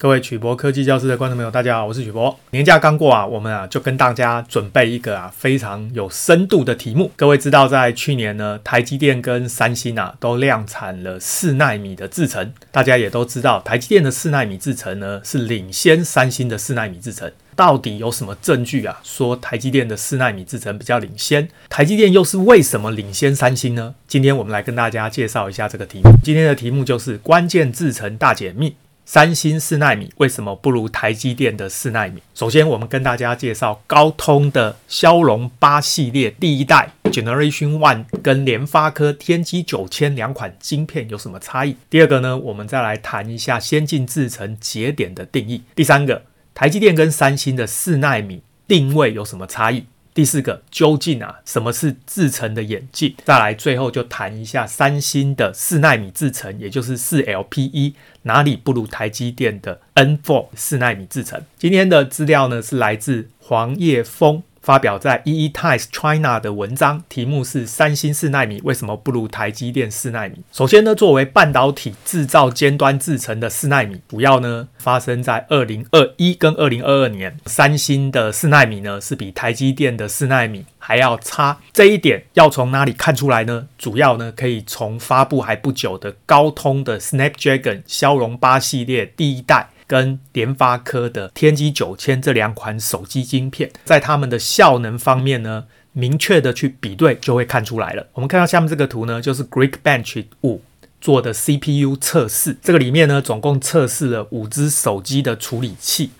各位曲博科技教室的观众朋友，大家好，我是曲博。年假刚过啊，我们啊就跟大家准备一个啊非常有深度的题目。各位知道，在去年呢，台积电跟三星啊都量产了四纳米的制程。大家也都知道，台积电的四纳米制程呢是领先三星的四纳米制程。到底有什么证据啊说台积电的四纳米制程比较领先？台积电又是为什么领先三星呢？今天我们来跟大家介绍一下这个题目。今天的题目就是关键制程大解密。三星四纳米为什么不如台积电的四纳米？首先，我们跟大家介绍高通的骁龙八系列第一代 Generation One 跟联发科天玑九千两款晶片有什么差异。第二个呢，我们再来谈一下先进制程节点的定义。第三个，台积电跟三星的四奈米定位有什么差异？第四个，究竟啊，什么是制程的演进？再来，最后就谈一下三星的四纳米制程，也就是四 LPE，哪里不如台积电的 N four 四纳米制程？今天的资料呢，是来自黄叶峰。发表在 EE Times China 的文章，题目是“三星四奈米为什么不如台积电四奈米”。首先呢，作为半导体制造尖端制程的四奈米，主要呢发生在二零二一跟二零二二年。三星的四奈米呢是比台积电的四奈米还要差，这一点要从哪里看出来呢？主要呢可以从发布还不久的高通的 Snapdragon 骁龙八系列第一代。跟联发科的天玑九千这两款手机晶片，在它们的效能方面呢，明确的去比对就会看出来了。我们看到下面这个图呢，就是 Greek Bench 五做的 CPU 测试，这个里面呢，总共测试了五只手机的处理器，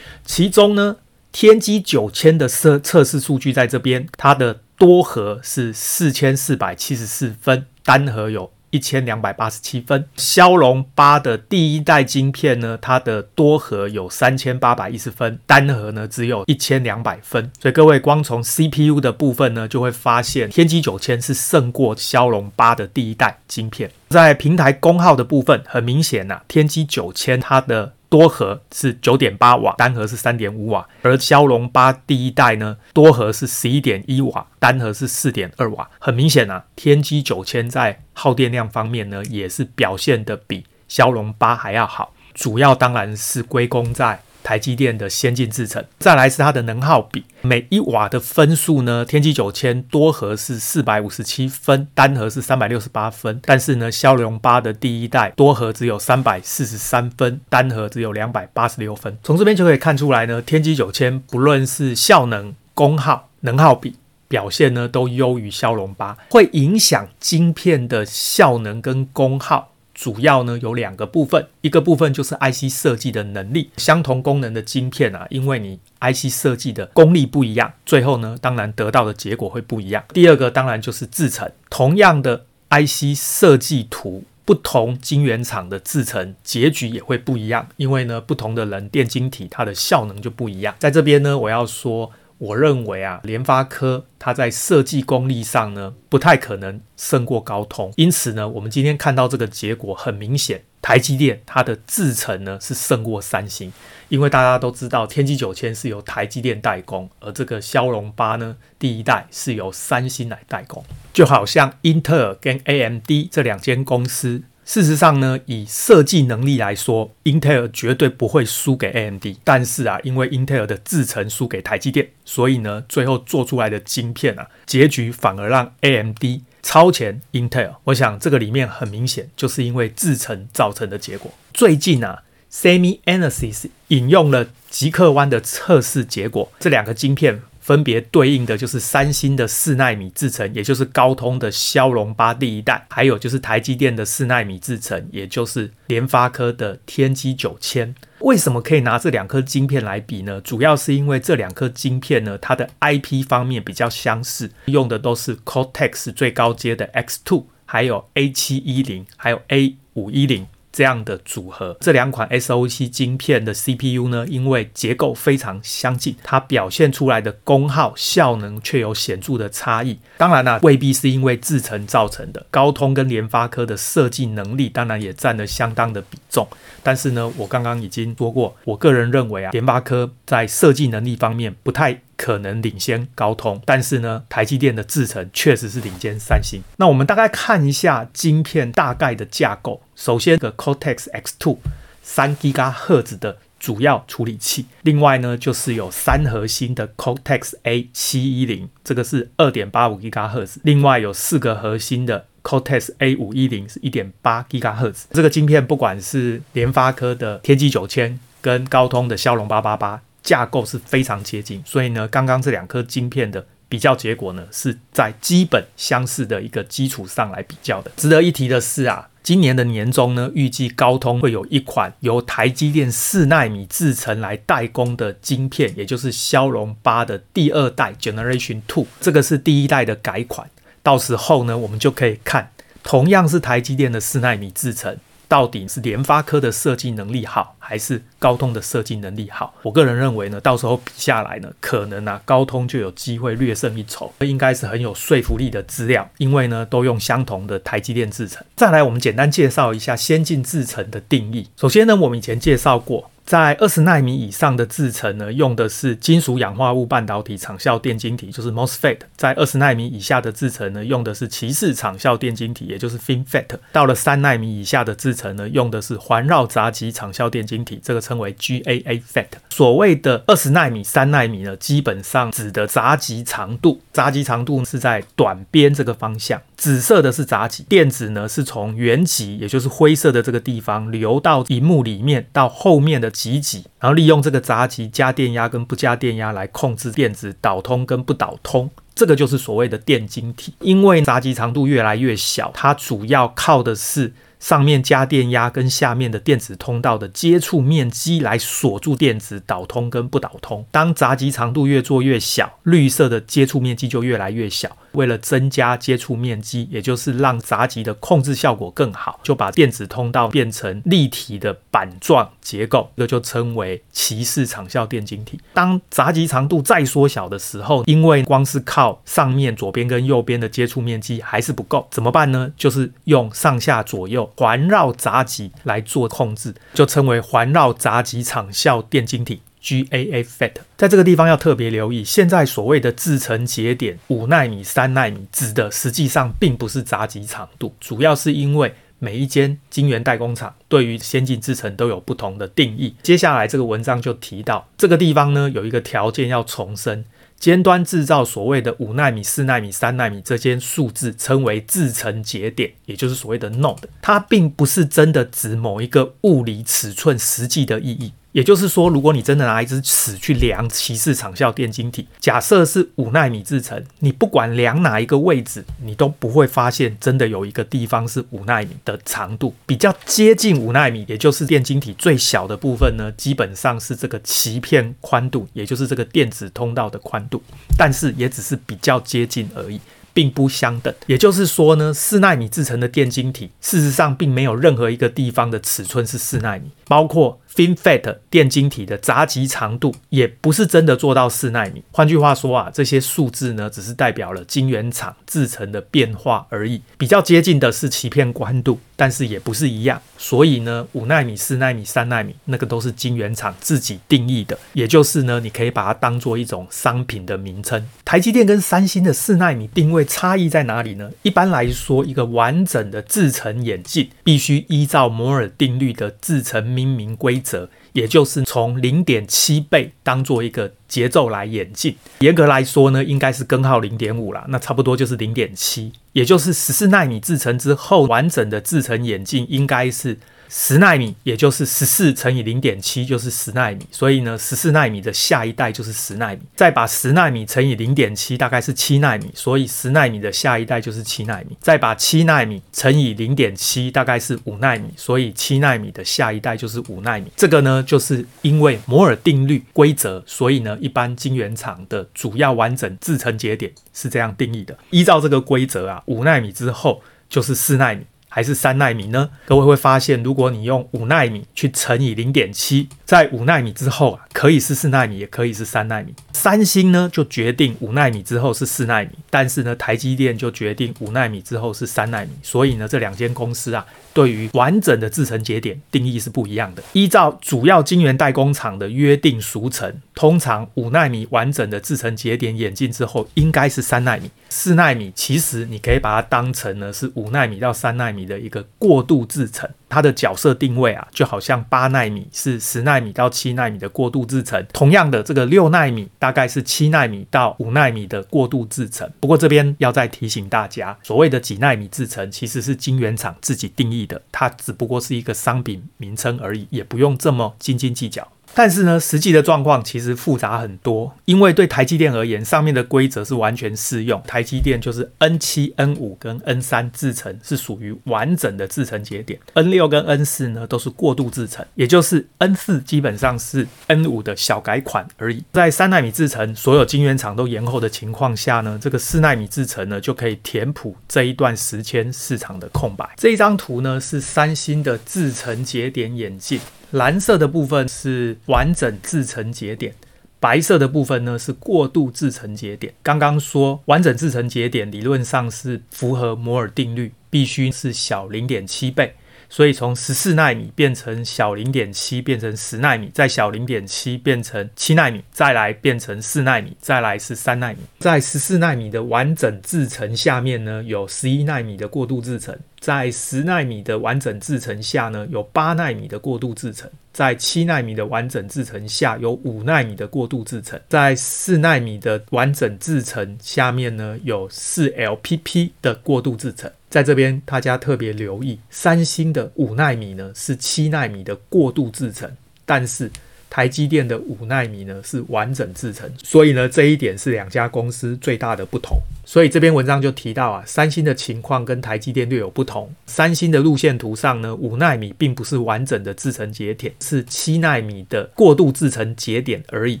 其中呢，天玑九千的测测试数据在这边，它的多核是四千四百七十四分，单核有。一千两百八十七分，骁龙八的第一代晶片呢，它的多核有三千八百一十分，单核呢只有一千两百分。所以各位光从 CPU 的部分呢，就会发现天玑九千是胜过骁龙八的第一代晶片。在平台功耗的部分，很明显呐、啊，天玑九千它的多核是九点八瓦，单核是三点五瓦，而骁龙八第一代呢，多核是十一点一瓦，单核是四点二瓦。很明显啊，天玑九千在耗电量方面呢，也是表现的比骁龙八还要好，主要当然是归功在。台积电的先进制程，再来是它的能耗比，每一瓦的分数呢，天玑九千多核是四百五十七分，单核是三百六十八分，但是呢，骁龙八的第一代多核只有三百四十三分，单核只有两百八十六分。从这边就可以看出来呢，天玑九千不论是效能、功耗、能耗比表现呢，都优于骁龙八，会影响晶片的效能跟功耗。主要呢有两个部分，一个部分就是 IC 设计的能力，相同功能的晶片啊，因为你 IC 设计的功力不一样，最后呢当然得到的结果会不一样。第二个当然就是制程，同样的 IC 设计图，不同晶圆厂的制程结局也会不一样，因为呢不同的人电晶体它的效能就不一样。在这边呢我要说。我认为啊，联发科它在设计功力上呢，不太可能胜过高通。因此呢，我们今天看到这个结果，很明显，台积电它的制程呢是胜过三星。因为大家都知道，天玑九千是由台积电代工，而这个骁龙八呢，第一代是由三星来代工。就好像英特尔跟 AMD 这两间公司。事实上呢，以设计能力来说，Intel 绝对不会输给 AMD。但是啊，因为 Intel 的制程输给台积电，所以呢，最后做出来的晶片啊，结局反而让 AMD 超前 Intel。我想这个里面很明显就是因为制程造成的结果。最近啊，SemiAnalysis 引用了极客湾的测试结果，这两个晶片。分别对应的就是三星的四纳米制程，也就是高通的骁龙八第一代，还有就是台积电的四纳米制程，也就是联发科的天玑九千。为什么可以拿这两颗晶片来比呢？主要是因为这两颗晶片呢，它的 IP 方面比较相似，用的都是 Cortex 最高阶的 X2，还有 A 七一零，还有 A 五一零。这样的组合，这两款 SoC 晶片的 CPU 呢，因为结构非常相近，它表现出来的功耗效能却有显著的差异。当然啦，未必是因为制程造成的。高通跟联发科的设计能力当然也占了相当的比重。但是呢，我刚刚已经说过，我个人认为啊，联发科在设计能力方面不太。可能领先高通，但是呢，台积电的制程确实是领先三星。那我们大概看一下晶片大概的架构。首先，个 Cortex X2 三 GHz 的主要处理器。另外呢，就是有三核心的 Cortex A 七一零，这个是二点八五吉赫兹。另外有四个核心的 Cortex A 五一零是一点八吉赫兹。这个晶片不管是联发科的天玑九千跟高通的骁龙八八八，架构是非常接近。所以呢，刚刚这两颗晶片的比较结果呢，是在基本相似的一个基础上来比较的。值得一提的是啊。今年的年中呢，预计高通会有一款由台积电四纳米制程来代工的晶片，也就是骁龙八的第二代 Generation Two，这个是第一代的改款。到时候呢，我们就可以看，同样是台积电的四纳米制程。到底是联发科的设计能力好，还是高通的设计能力好？我个人认为呢，到时候比下来呢，可能啊，高通就有机会略胜一筹。这应该是很有说服力的资料，因为呢，都用相同的台积电制程。再来，我们简单介绍一下先进制程的定义。首先呢，我们以前介绍过。在二十纳米以上的制程呢，用的是金属氧化物半导体场效电晶体，就是 MOSFET。在二十纳米以下的制程呢，用的是鳍式场效电晶体，也就是 FinFET。到了三纳米以下的制程呢，用的是环绕杂极场效电晶体，这个称为 GAA FET。所谓的二十纳米、三纳米呢，基本上指的闸极长度，闸极长度是在短边这个方向。紫色的是闸极，电子呢是从原极，也就是灰色的这个地方流到荧幕里面，到后面的极极，然后利用这个闸极加电压跟不加电压来控制电子导通跟不导通，这个就是所谓的电晶体。因为闸极长度越来越小，它主要靠的是。上面加电压跟下面的电子通道的接触面积来锁住电子导通跟不导通。当闸极长度越做越小，绿色的接触面积就越来越小。为了增加接触面积，也就是让闸极的控制效果更好，就把电子通道变成立体的板状结构，这就称为鳍式场效电晶体。当闸极长度再缩小的时候，因为光是靠上面左边跟右边的接触面积还是不够，怎么办呢？就是用上下左右。环绕闸极来做控制，就称为环绕闸极场效电晶体 GAA FET。在这个地方要特别留意，现在所谓的制程节点五纳米、三纳米，指的实际上并不是闸极长度，主要是因为每一间晶圆代工厂对于先进制程都有不同的定义。接下来这个文章就提到，这个地方呢有一个条件要重申。尖端制造所谓的五纳米、四纳米、三纳米这些数字称为制程节点，也就是所谓的 node，它并不是真的指某一个物理尺寸实际的意义。也就是说，如果你真的拿一支尺去量鳍式场效电晶体，假设是五纳米制程，你不管量哪一个位置，你都不会发现真的有一个地方是五纳米的长度。比较接近五纳米，也就是电晶体最小的部分呢，基本上是这个鳍片宽度，也就是这个电子通道的宽度，但是也只是比较接近而已。并不相等，也就是说呢，四纳米制成的电晶体，事实上并没有任何一个地方的尺寸是四纳米，包括 FinFET 电晶体的闸极长度，也不是真的做到四纳米。换句话说啊，这些数字呢，只是代表了晶圆厂制程的变化而已。比较接近的是鳍片宽度，但是也不是一样。所以呢，五纳米、四纳米、三纳米，那个都是晶圆厂自己定义的，也就是呢，你可以把它当做一种商品的名称。台积电跟三星的四纳米定位。差异在哪里呢？一般来说，一个完整的制程眼镜必须依照摩尔定律的制程命名规则，也就是从零点七倍当做一个节奏来演进。严格来说呢，应该是根号零点五啦，那差不多就是零点七，也就是十四纳米制程之后，完整的制程演进应该是。十纳米，也就是十四乘以零点七，就是十纳米。所以呢，十四纳米的下一代就是十纳米。再把十纳米乘以零点七，大概是七纳米。所以十纳米的下一代就是七纳米。再把七纳米乘以零点七，大概是五纳米。所以七纳米的下一代就是五纳米。这个呢，就是因为摩尔定律规则，所以呢，一般晶圆厂的主要完整制程节点是这样定义的。依照这个规则啊，五纳米之后就是四纳米。还是三纳米呢？各位会发现，如果你用五纳米去乘以零点七，在五纳米之后啊，可以是四纳米，也可以是三纳米。三星呢就决定五纳米之后是四纳米，但是呢台积电就决定五纳米之后是三纳米。所以呢这两间公司啊，对于完整的制程节点定义是不一样的。依照主要晶圆代工厂的约定俗成，通常五纳米完整的制程节点演进之后，应该是三纳米。四纳米其实你可以把它当成呢是五纳米到三纳米的一个过渡制程，它的角色定位啊，就好像八纳米是十纳米到七纳米的过渡制程，同样的这个六纳米大概是七纳米到五纳米的过渡制程。不过这边要再提醒大家，所谓的几纳米制程其实是晶圆厂自己定义的，它只不过是一个商品名称而已，也不用这么斤斤计较。但是呢，实际的状况其实复杂很多，因为对台积电而言，上面的规则是完全适用。台积电就是 N 七、N 五跟 N 三制程是属于完整的制程节点，N 六跟 N 四呢都是过渡制程，也就是 N 四基本上是 N 五的小改款而已。在三奈米制程所有晶圆厂都延后的情况下呢，这个四奈米制程呢就可以填补这一段时间市场的空白。这一张图呢是三星的制程节点演进。蓝色的部分是完整制成节点，白色的部分呢是过度制成节点。刚刚说完整制成节点理论上是符合摩尔定律，必须是小零点七倍。所以从十四奈米变成小零点七，变成十奈米，再小零点七变成七奈米，再来变成四奈米，再来是三奈米。在十四奈米的完整制程下面呢，有十一奈米的过渡制程。在十奈米的完整制程下呢，有八奈米的过渡制程；在七奈米的完整制程下，有五奈米的过渡制程；在四奈米的完整制程下面呢，有四 LPP 的过渡制程。在这边，大家特别留意，三星的五纳米呢是七纳米的过渡制程，但是台积电的五纳米呢是完整制程，所以呢这一点是两家公司最大的不同。所以这篇文章就提到啊，三星的情况跟台积电略有不同。三星的路线图上呢，五纳米并不是完整的制程节点，是七纳米的过渡制程节点而已，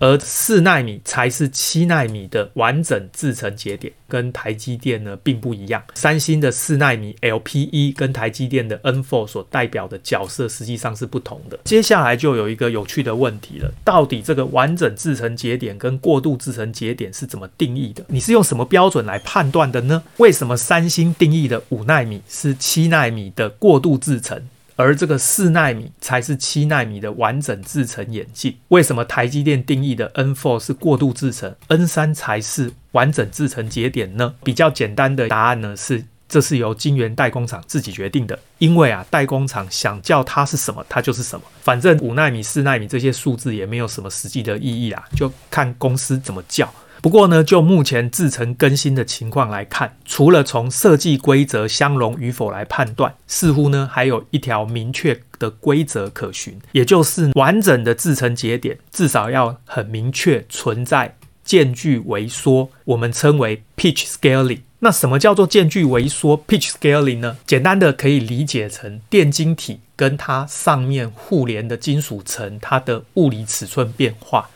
而四纳米才是七纳米的完整制程节点，跟台积电呢并不一样。三星的四奈米 LPE 跟台积电的 N4 所代表的角色实际上是不同的。接下来就有一个有趣的问题了，到底这个完整制程节点跟过渡制程节点是怎么定义的？你是用什么标准来判断的呢？为什么三星定义的五奈米是七奈米的过渡制程，而这个四纳米才是七纳米的完整制程演进？为什么台积电定义的 N4 是过渡制程，N3 才是完整制程节点呢？比较简单的答案呢是，这是由晶圆代工厂自己决定的。因为啊，代工厂想叫它是什么，它就是什么。反正五纳米、四纳米这些数字也没有什么实际的意义啊，就看公司怎么叫。不过呢，就目前制成更新的情况来看，除了从设计规则相容与否来判断，似乎呢还有一条明确的规则可循，也就是完整的制成节点至少要很明确存在间距微缩，我们称为 pitch scaling。那什么叫做间距微缩 pitch scaling 呢？简单的可以理解成电晶体跟它上面互联的金属层，它的物理尺寸变化。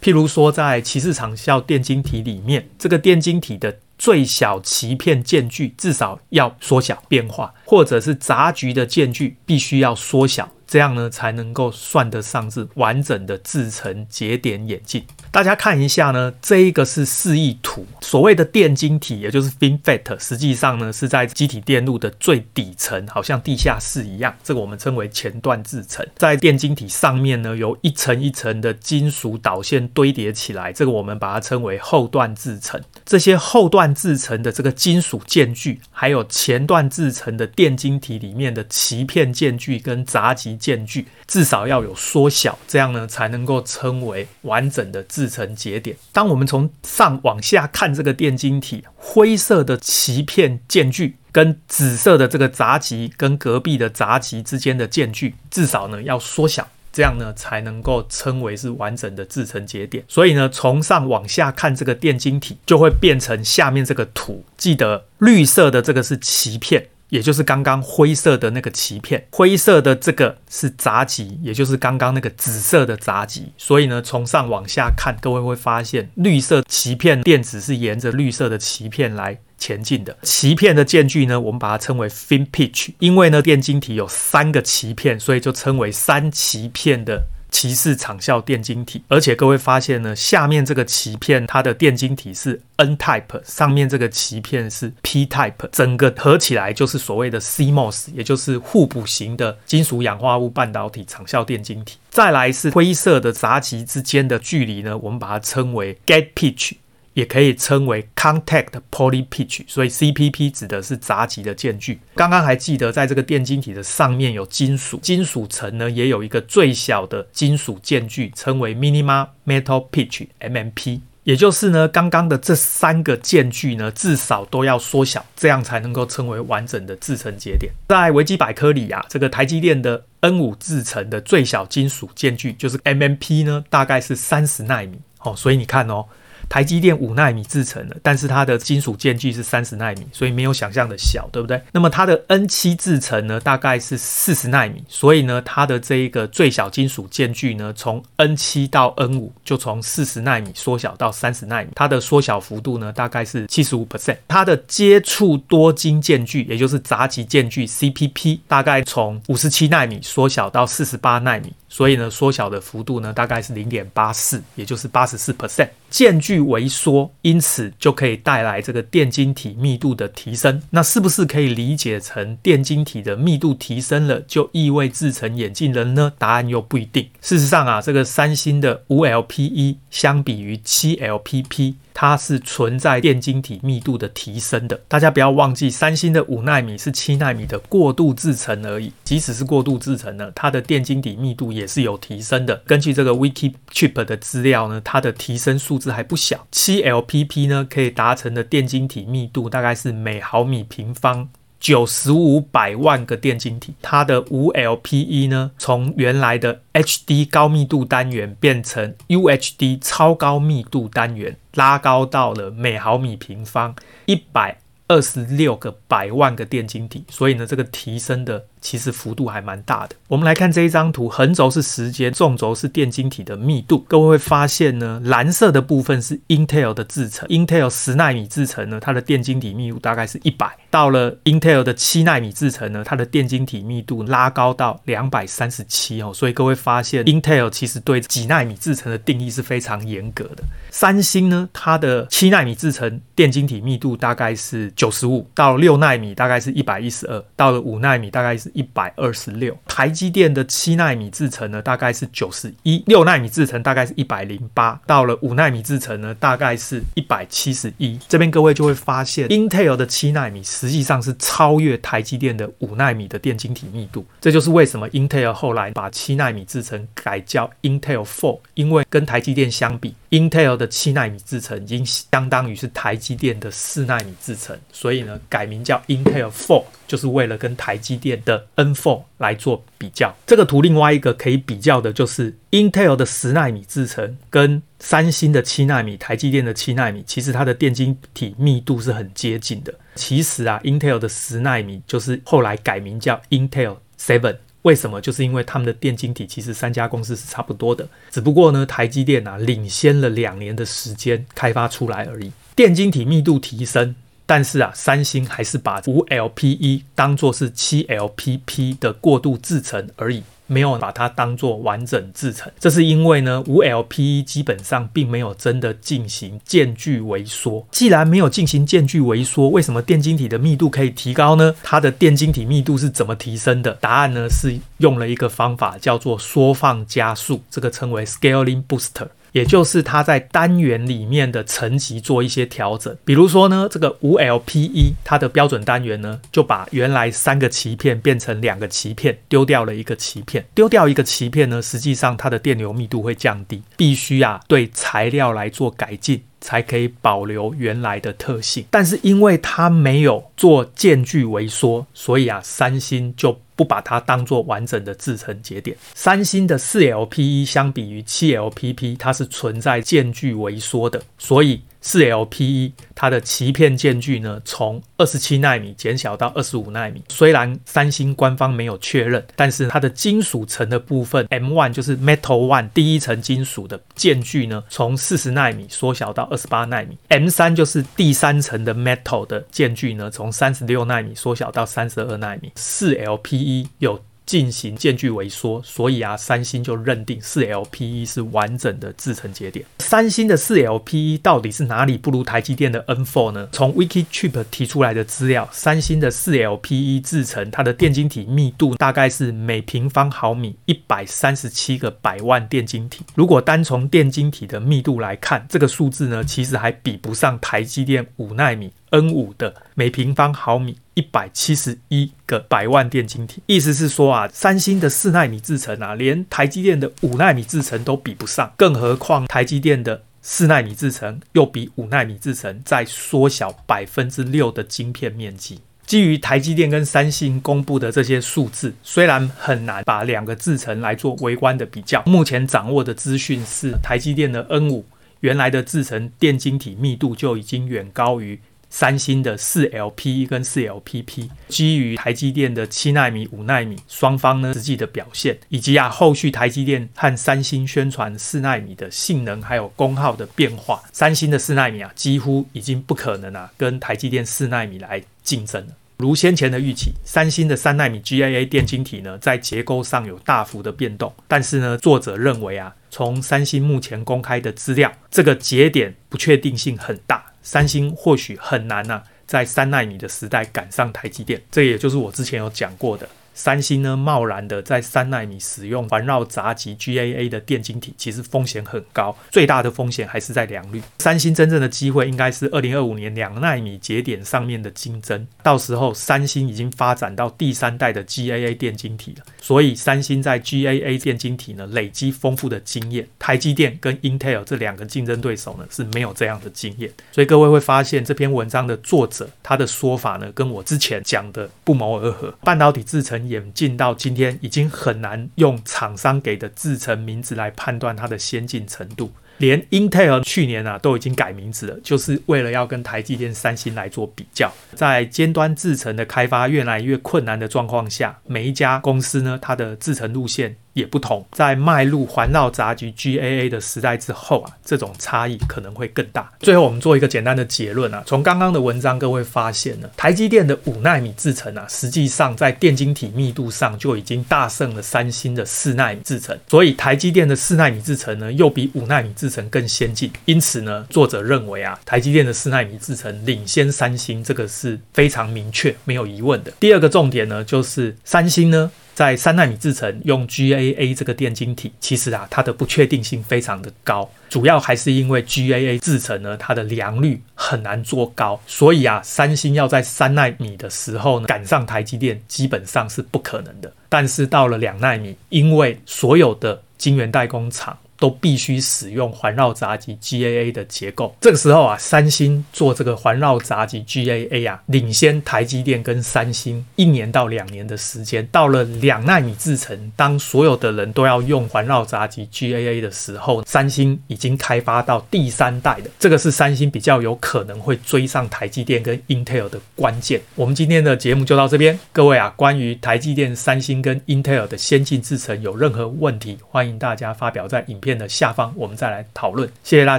譬如说，在骑士长效电晶体里面，这个电晶体的最小鳍片间距至少要缩小变化，或者是杂局的间距必须要缩小，这样呢才能够算得上是完整的制程节点演进。大家看一下呢，这一个是示意图。所谓的电晶体，也就是 FinFET，实际上呢是在积体电路的最底层，好像地下室一样。这个我们称为前段制程。在电晶体上面呢，有一层一层的金属导线堆叠起来，这个我们把它称为后段制程。这些后段制成的这个金属间距，还有前段制成的电晶体里面的鳍片间距跟杂极间距，至少要有缩小，这样呢才能够称为完整的。制成节点。当我们从上往下看这个电晶体，灰色的鳍片间距跟紫色的这个杂极跟隔壁的杂极之间的间距，至少呢要缩小，这样呢才能够称为是完整的制成节点。所以呢，从上往下看这个电晶体，就会变成下面这个图。记得绿色的这个是鳍片。也就是刚刚灰色的那个鳍片，灰色的这个是杂极，也就是刚刚那个紫色的杂极。所以呢，从上往下看，各位会发现绿色鳍片电子是沿着绿色的鳍片来前进的。鳍片的间距呢，我们把它称为 fin pitch，因为呢电晶体有三个鳍片，所以就称为三鳍片的鳍式场效电晶体，而且各位发现呢，下面这个鳍片它的电晶体是 N type，上面这个鳍片是 P type，整个合起来就是所谓的 CMOS，也就是互补型的金属氧化物半导体场效电晶体。再来是灰色的杂极之间的距离呢，我们把它称为 Gate Pitch。也可以称为 contact poly pitch，所以 CPP 指的是杂极的间距。刚刚还记得，在这个电晶体的上面有金属，金属层呢也有一个最小的金属间距，称为 minimum metal pitch（MMP）。也就是呢，刚刚的这三个间距呢，至少都要缩小，这样才能够称为完整的制程节点。在维基百科里啊，这个台积电的 N5 制程的最小金属间距就是 MMP 呢，大概是三十奈米。哦，所以你看哦。台积电五奈米制程的，但是它的金属间距是三十奈米，所以没有想象的小，对不对？那么它的 N 七制程呢，大概是四十奈米，所以呢，它的这一个最小金属间距呢，从 N 七到 N 五就从四十奈米缩小到三十奈米，它的缩小幅度呢，大概是七十五 percent。它的接触多晶间距，也就是杂极间距 CPP，大概从五十七奈米缩小到四十八奈米。所以呢，缩小的幅度呢，大概是零点八四，也就是八十四 percent。间距微缩，因此就可以带来这个电晶体密度的提升。那是不是可以理解成电晶体的密度提升了，就意味制成眼镜了呢？答案又不一定。事实上啊，这个三星的五 LPE 相比于七 LPP。它是存在电晶体密度的提升的，大家不要忘记，三星的五纳米是七纳米的过渡制程而已。即使是过渡制程呢，它的电晶体密度也是有提升的。根据这个 Wikichip 的资料呢，它的提升数字还不小。七 LPP 呢，可以达成的电晶体密度大概是每毫米平方。九十五百万个电晶体，它的五 LPE 呢，从原来的 HD 高密度单元变成 UHD 超高密度单元，拉高到了每毫米平方一百二十六个百万个电晶体，所以呢，这个提升的。其实幅度还蛮大的。我们来看这一张图，横轴是时间，纵轴是电晶体的密度。各位会发现呢，蓝色的部分是 Intel 的制程，Intel 十纳米制程呢，它的电晶体密度大概是一百。到了 Intel 的七纳米制程呢，它的电晶体密度拉高到两百三十七哦。所以各位发现，Intel 其实对几纳米制程的定义是非常严格的。三星呢，它的七纳米制程电晶体密度大概是九十五，到六纳米大概是一百一十二，到了五纳米大概是。一百二十六，台积电的七奈米制程呢，大概是九十一；六奈米制程大概是一百零八；到了五奈米制程呢，大概是一百七十一。这边各位就会发现，Intel 的七奈米实际上是超越台积电的五奈米的电晶体密度。这就是为什么 Intel 后来把七奈米制程改叫 Intel Four，因为跟台积电相比，Intel 的七奈米制程已经相当于是台积电的四奈米制程，所以呢，改名叫 Intel Four。就是为了跟台积电的 N4 来做比较。这个图另外一个可以比较的就是 Intel 的十奈米制程跟三星的七奈米、台积电的七奈米，其实它的电晶体密度是很接近的。其实啊，Intel 的十奈米就是后来改名叫 Intel Seven。为什么？就是因为他们的电晶体其实三家公司是差不多的，只不过呢，台积电啊领先了两年的时间开发出来而已。电晶体密度提升。但是啊，三星还是把五 LPE 当作是七 LPP 的过渡制程而已，没有把它当做完整制程。这是因为呢，五 LPE 基本上并没有真的进行间距微缩。既然没有进行间距微缩，为什么电晶体的密度可以提高呢？它的电晶体密度是怎么提升的？答案呢是用了一个方法叫做缩放加速，这个称为 Scaling Booster。也就是它在单元里面的层级做一些调整，比如说呢，这个五 LPE 它的标准单元呢，就把原来三个鳍片变成两个鳍片，丢掉了一个鳍片，丢掉一个鳍片呢，实际上它的电流密度会降低，必须啊对材料来做改进，才可以保留原来的特性。但是因为它没有做间距微缩，所以啊，三星就。不把它当做完整的制程节点。三星的四 LPE 相比于七 LPP，它是存在间距萎缩的，所以。四 LPE 它的鳍片间距呢，从二十七纳米减小到二十五纳米。虽然三星官方没有确认，但是它的金属层的部分 M1 就是 Metal One 第一层金属的间距呢，从四十纳米缩小到二十八纳米。M3 就是第三层的 Metal 的间距呢，从三十六纳米缩小到三十二纳米。四 LPE 有。进行间距萎缩，所以啊，三星就认定四 LPE 是完整的制程节点。三星的四 LPE 到底是哪里不如台积电的 N4 呢？从 Wikichip 提出来的资料，三星的四 LPE 制程，它的电晶体密度大概是每平方毫米一百三十七个百万电晶体。如果单从电晶体的密度来看，这个数字呢，其实还比不上台积电五纳米。N 五的每平方毫米一百七十一个百万电晶体，意思是说啊，三星的四纳米制程啊，连台积电的五纳米制程都比不上，更何况台积电的四纳米制程又比五纳米制程再缩小百分之六的晶片面积。基于台积电跟三星公布的这些数字，虽然很难把两个制程来做微观的比较，目前掌握的资讯是，台积电的 N 五原来的制程电晶体密度就已经远高于。三星的四 LPE 跟四 LPP，基于台积电的七纳米、五纳米双方呢实际的表现，以及啊后续台积电和三星宣传四纳米的性能还有功耗的变化，三星的四纳米啊几乎已经不可能啊跟台积电四纳米来竞争了。如先前的预期，三星的三纳米 GAA 电晶体呢在结构上有大幅的变动，但是呢作者认为啊从三星目前公开的资料，这个节点不确定性很大。三星或许很难呐、在三纳米的时代赶上台积电，这也就是我之前有讲过的。三星呢，贸然的在三纳米使用环绕杂极 GAA 的电晶体，其实风险很高，最大的风险还是在良率。三星真正的机会应该是二零二五年两纳米节点上面的竞争，到时候三星已经发展到第三代的 GAA 电晶体了，所以三星在 GAA 电晶体呢累积丰富的经验，台积电跟 Intel 这两个竞争对手呢是没有这样的经验，所以各位会发现这篇文章的作者他的说法呢跟我之前讲的不谋而合，半导体制成。演进到今天，已经很难用厂商给的制程名字来判断它的先进程度。连 Intel 去年啊都已经改名字了，就是为了要跟台积电、三星来做比较。在尖端制程的开发越来越困难的状况下，每一家公司呢，它的制程路线。也不同，在迈入环绕闸极 GAA 的时代之后啊，这种差异可能会更大。最后，我们做一个简单的结论啊，从刚刚的文章，各位发现呢，台积电的五纳米制程啊，实际上在电晶体密度上就已经大胜了三星的四纳米制程，所以台积电的四纳米制程呢，又比五纳米制程更先进。因此呢，作者认为啊，台积电的四纳米制程领先三星，这个是非常明确、没有疑问的。第二个重点呢，就是三星呢。在三纳米制程用 GAA 这个电晶体，其实啊，它的不确定性非常的高，主要还是因为 GAA 制程呢，它的良率很难做高，所以啊，三星要在三纳米的时候呢，赶上台积电，基本上是不可能的。但是到了两纳米，因为所有的晶圆代工厂。都必须使用环绕闸极 GAA 的结构。这个时候啊，三星做这个环绕闸极 GAA 啊，领先台积电跟三星一年到两年的时间。到了两纳米制程，当所有的人都要用环绕闸极 GAA 的时候，三星已经开发到第三代的。这个是三星比较有可能会追上台积电跟 Intel 的关键。我们今天的节目就到这边。各位啊，关于台积电、三星跟 Intel 的先进制程有任何问题，欢迎大家发表在影片。片的下方，我们再来讨论。谢谢大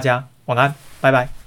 家，晚安，拜拜。